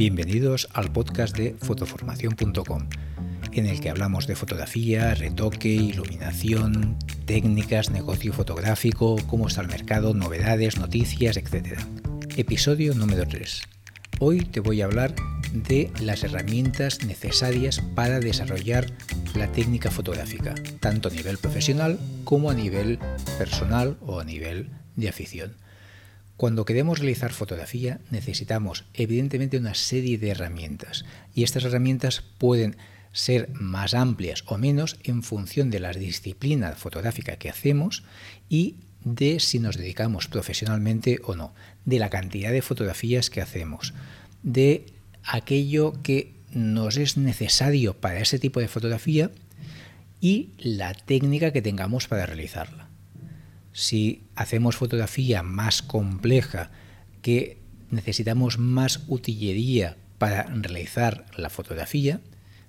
Bienvenidos al podcast de fotoformación.com, en el que hablamos de fotografía, retoque, iluminación, técnicas, negocio fotográfico, cómo está el mercado, novedades, noticias, etc. Episodio número 3. Hoy te voy a hablar de las herramientas necesarias para desarrollar la técnica fotográfica, tanto a nivel profesional como a nivel personal o a nivel de afición. Cuando queremos realizar fotografía necesitamos evidentemente una serie de herramientas. Y estas herramientas pueden ser más amplias o menos en función de la disciplina fotográfica que hacemos y de si nos dedicamos profesionalmente o no, de la cantidad de fotografías que hacemos, de aquello que nos es necesario para ese tipo de fotografía y la técnica que tengamos para realizarla si hacemos fotografía más compleja, que necesitamos más utilería para realizar la fotografía,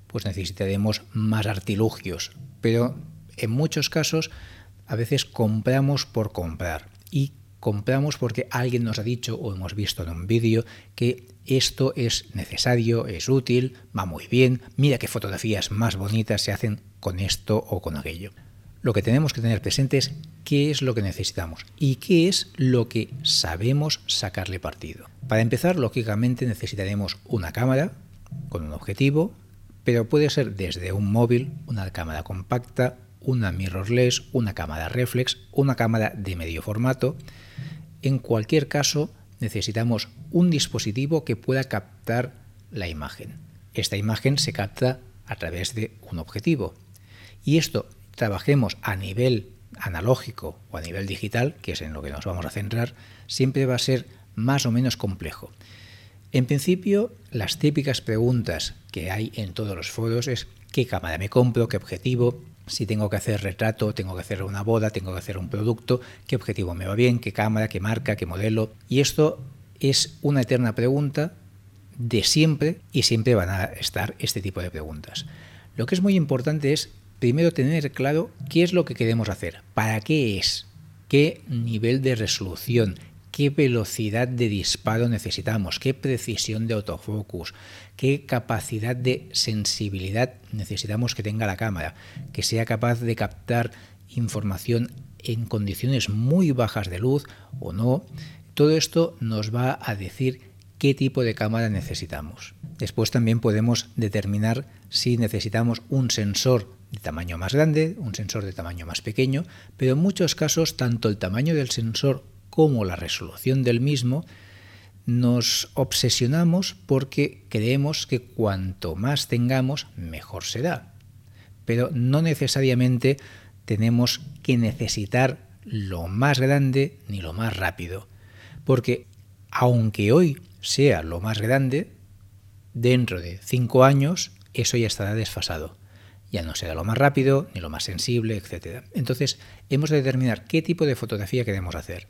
pues necesitaremos más artilugios. Pero en muchos casos a veces compramos por comprar y compramos porque alguien nos ha dicho o hemos visto en un vídeo que esto es necesario, es útil, va muy bien, mira qué fotografías más bonitas se hacen con esto o con aquello lo que tenemos que tener presente es qué es lo que necesitamos y qué es lo que sabemos sacarle partido. Para empezar, lógicamente necesitaremos una cámara con un objetivo, pero puede ser desde un móvil, una cámara compacta, una mirrorless, una cámara reflex, una cámara de medio formato. En cualquier caso, necesitamos un dispositivo que pueda captar la imagen. Esta imagen se capta a través de un objetivo. Y esto trabajemos a nivel analógico o a nivel digital, que es en lo que nos vamos a centrar, siempre va a ser más o menos complejo. En principio, las típicas preguntas que hay en todos los foros es qué cámara me compro, qué objetivo, si tengo que hacer retrato, tengo que hacer una boda, tengo que hacer un producto, qué objetivo me va bien, qué cámara, qué marca, qué modelo. Y esto es una eterna pregunta de siempre y siempre van a estar este tipo de preguntas. Lo que es muy importante es primero tener claro qué es lo que queremos hacer, para qué es, qué nivel de resolución, qué velocidad de disparo necesitamos, qué precisión de autofocus, qué capacidad de sensibilidad necesitamos que tenga la cámara, que sea capaz de captar información en condiciones muy bajas de luz o no. Todo esto nos va a decir qué tipo de cámara necesitamos. Después también podemos determinar si necesitamos un sensor de tamaño más grande, un sensor de tamaño más pequeño, pero en muchos casos tanto el tamaño del sensor como la resolución del mismo nos obsesionamos porque creemos que cuanto más tengamos, mejor será. Pero no necesariamente tenemos que necesitar lo más grande ni lo más rápido, porque aunque hoy sea lo más grande, dentro de cinco años eso ya estará desfasado ya no será lo más rápido, ni lo más sensible, etc. Entonces, hemos de determinar qué tipo de fotografía queremos hacer.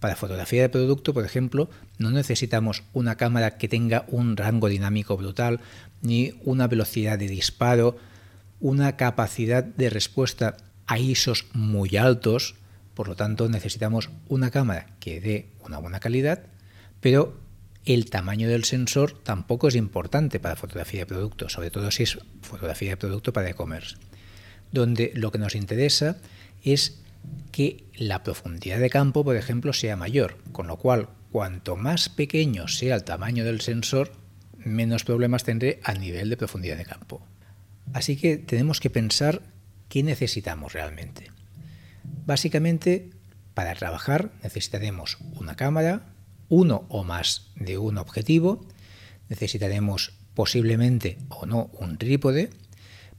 Para fotografía de producto, por ejemplo, no necesitamos una cámara que tenga un rango dinámico brutal, ni una velocidad de disparo, una capacidad de respuesta a ISOs muy altos, por lo tanto necesitamos una cámara que dé una buena calidad, pero el tamaño del sensor tampoco es importante para fotografía de producto, sobre todo si es fotografía de producto para e-commerce, donde lo que nos interesa es que la profundidad de campo, por ejemplo, sea mayor, con lo cual cuanto más pequeño sea el tamaño del sensor, menos problemas tendré a nivel de profundidad de campo. Así que tenemos que pensar qué necesitamos realmente. Básicamente, para trabajar necesitaremos una cámara, uno o más de un objetivo, necesitaremos posiblemente o no un trípode,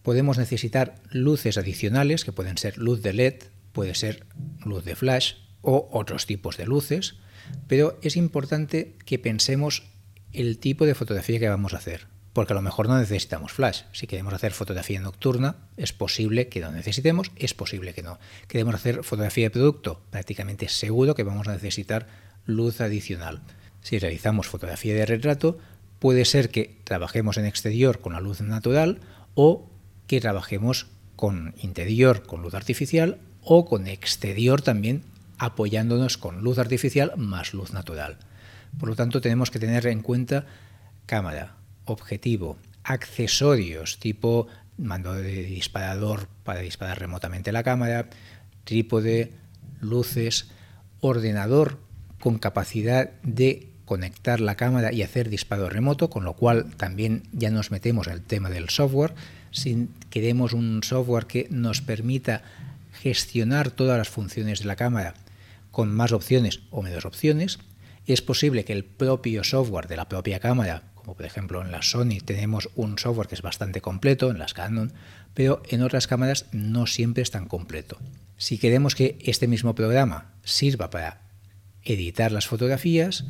podemos necesitar luces adicionales que pueden ser luz de LED, puede ser luz de flash o otros tipos de luces, pero es importante que pensemos el tipo de fotografía que vamos a hacer, porque a lo mejor no necesitamos flash. Si queremos hacer fotografía nocturna, es posible que no necesitemos, es posible que no. Queremos hacer fotografía de producto, prácticamente seguro que vamos a necesitar luz adicional. Si realizamos fotografía de retrato, puede ser que trabajemos en exterior con la luz natural o que trabajemos con interior con luz artificial o con exterior también apoyándonos con luz artificial más luz natural. Por lo tanto, tenemos que tener en cuenta cámara, objetivo, accesorios tipo mando de disparador para disparar remotamente la cámara, trípode, luces, ordenador con capacidad de conectar la cámara y hacer disparo remoto, con lo cual también ya nos metemos el tema del software. Si queremos un software que nos permita gestionar todas las funciones de la cámara con más opciones o menos opciones, es posible que el propio software de la propia cámara, como por ejemplo en la Sony tenemos un software que es bastante completo, en las Canon, pero en otras cámaras no siempre es tan completo. Si queremos que este mismo programa sirva para editar las fotografías,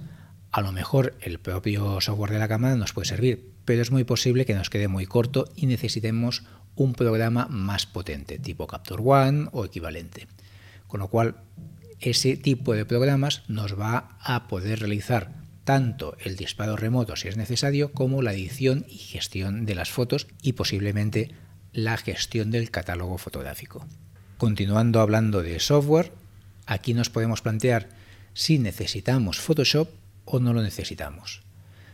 a lo mejor el propio software de la cámara nos puede servir, pero es muy posible que nos quede muy corto y necesitemos un programa más potente, tipo Capture One o equivalente. Con lo cual, ese tipo de programas nos va a poder realizar tanto el disparo remoto si es necesario, como la edición y gestión de las fotos y posiblemente la gestión del catálogo fotográfico. Continuando hablando de software, aquí nos podemos plantear si necesitamos Photoshop o no lo necesitamos.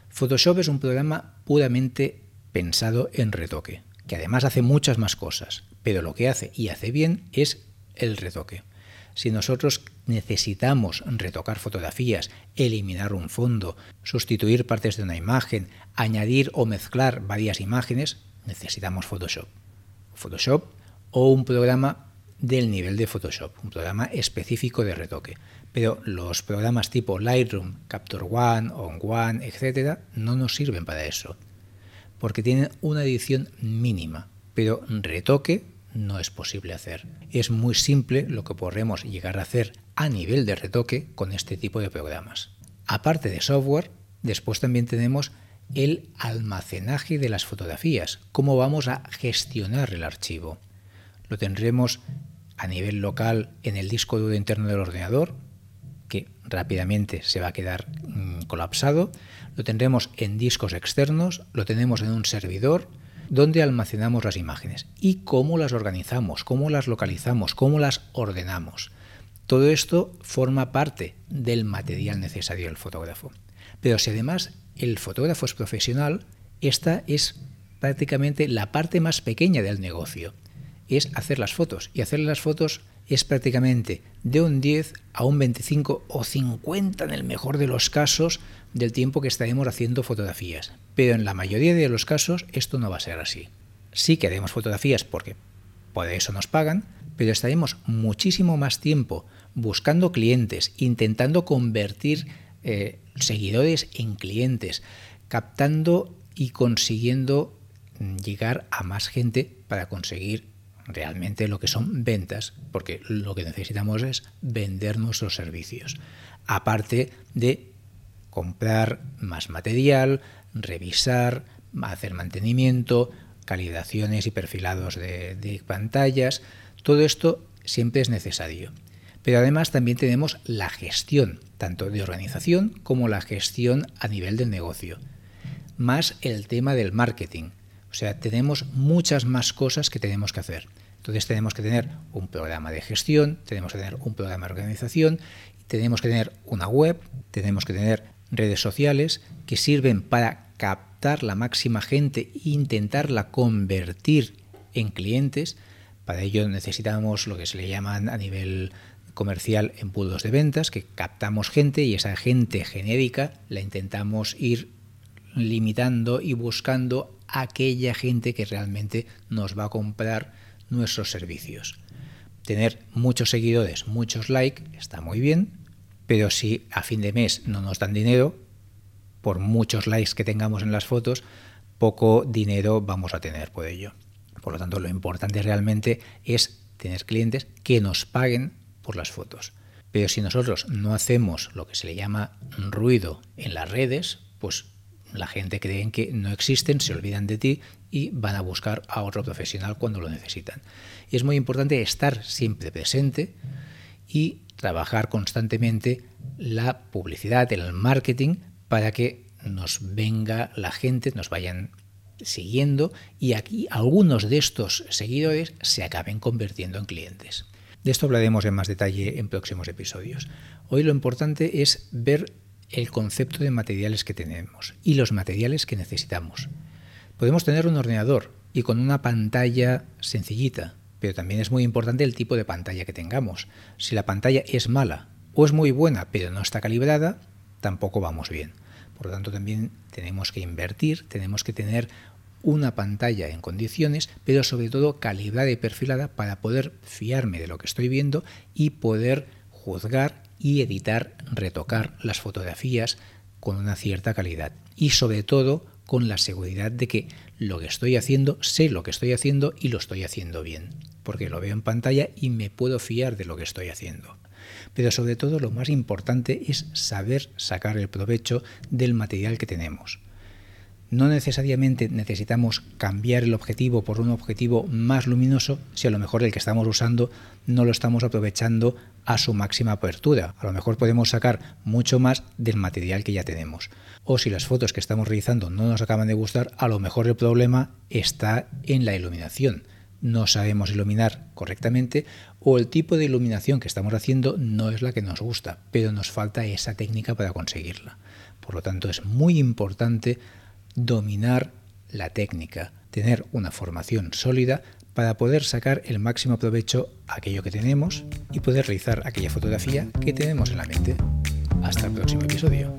Photoshop es un programa puramente pensado en retoque, que además hace muchas más cosas, pero lo que hace y hace bien es el retoque. Si nosotros necesitamos retocar fotografías, eliminar un fondo, sustituir partes de una imagen, añadir o mezclar varias imágenes, necesitamos Photoshop. Photoshop o un programa del nivel de Photoshop, un programa específico de retoque. Pero los programas tipo Lightroom, Capture One, On One, etc., no nos sirven para eso, porque tienen una edición mínima, pero retoque no es posible hacer. Es muy simple lo que podremos llegar a hacer a nivel de retoque con este tipo de programas. Aparte de software, después también tenemos el almacenaje de las fotografías, cómo vamos a gestionar el archivo. Lo tendremos a nivel local en el disco duro interno del ordenador, que rápidamente se va a quedar mm, colapsado. Lo tendremos en discos externos, lo tenemos en un servidor donde almacenamos las imágenes y cómo las organizamos, cómo las localizamos, cómo las ordenamos. Todo esto forma parte del material necesario del fotógrafo. Pero si además el fotógrafo es profesional, esta es prácticamente la parte más pequeña del negocio. Es hacer las fotos. Y hacer las fotos es prácticamente de un 10 a un 25 o 50 en el mejor de los casos del tiempo que estaremos haciendo fotografías. Pero en la mayoría de los casos esto no va a ser así. Sí que haremos fotografías porque por eso nos pagan, pero estaremos muchísimo más tiempo buscando clientes, intentando convertir eh, seguidores en clientes, captando y consiguiendo llegar a más gente para conseguir realmente lo que son ventas, porque lo que necesitamos es vender nuestros servicios, aparte de comprar más material, revisar, hacer mantenimiento, calibraciones y perfilados de, pantallas, todo esto siempre es necesario. Pero además también tenemos la gestión, tanto de organización como la gestión a nivel del negocio, más el tema del marketing. O sea, tenemos muchas más cosas que tenemos que hacer. Entonces tenemos que tener un programa de gestión, tenemos que tener un programa de organización, tenemos que tener una web, tenemos que tener redes sociales que sirven para captar la máxima gente e intentarla convertir en clientes. Para ello necesitamos lo que se le llaman a nivel comercial embudos de ventas, que captamos gente y esa gente genérica la intentamos ir limitando y buscando aquella gente que realmente nos va a comprar nuestros servicios. Tener muchos seguidores, muchos likes, está muy bien, pero si a fin de mes no nos dan dinero, por muchos likes que tengamos en las fotos, poco dinero vamos a tener por ello. Por lo tanto, lo importante realmente es tener clientes que nos paguen por las fotos. Pero si nosotros no hacemos lo que se le llama ruido en las redes, pues la gente cree que no existen, se olvidan de ti y van a buscar a otro profesional cuando lo necesitan. Y es muy importante estar siempre presente y trabajar constantemente la publicidad, el marketing, para que nos venga la gente, nos vayan siguiendo y aquí algunos de estos seguidores se acaben convirtiendo en clientes. De esto hablaremos en más detalle en próximos episodios. Hoy lo importante es ver el concepto de materiales que tenemos y los materiales que necesitamos. Podemos tener un ordenador y con una pantalla sencillita, pero también es muy importante el tipo de pantalla que tengamos. Si la pantalla es mala o es muy buena pero no está calibrada, tampoco vamos bien. Por lo tanto, también tenemos que invertir, tenemos que tener una pantalla en condiciones, pero sobre todo calibrada y perfilada para poder fiarme de lo que estoy viendo y poder juzgar y editar, retocar las fotografías con una cierta calidad. Y sobre todo con la seguridad de que lo que estoy haciendo, sé lo que estoy haciendo y lo estoy haciendo bien, porque lo veo en pantalla y me puedo fiar de lo que estoy haciendo. Pero sobre todo lo más importante es saber sacar el provecho del material que tenemos. No necesariamente necesitamos cambiar el objetivo por un objetivo más luminoso si a lo mejor el que estamos usando no lo estamos aprovechando a su máxima apertura. A lo mejor podemos sacar mucho más del material que ya tenemos. O si las fotos que estamos realizando no nos acaban de gustar, a lo mejor el problema está en la iluminación. No sabemos iluminar correctamente o el tipo de iluminación que estamos haciendo no es la que nos gusta, pero nos falta esa técnica para conseguirla. Por lo tanto, es muy importante dominar la técnica, tener una formación sólida para poder sacar el máximo provecho a aquello que tenemos y poder realizar aquella fotografía que tenemos en la mente. Hasta el próximo episodio.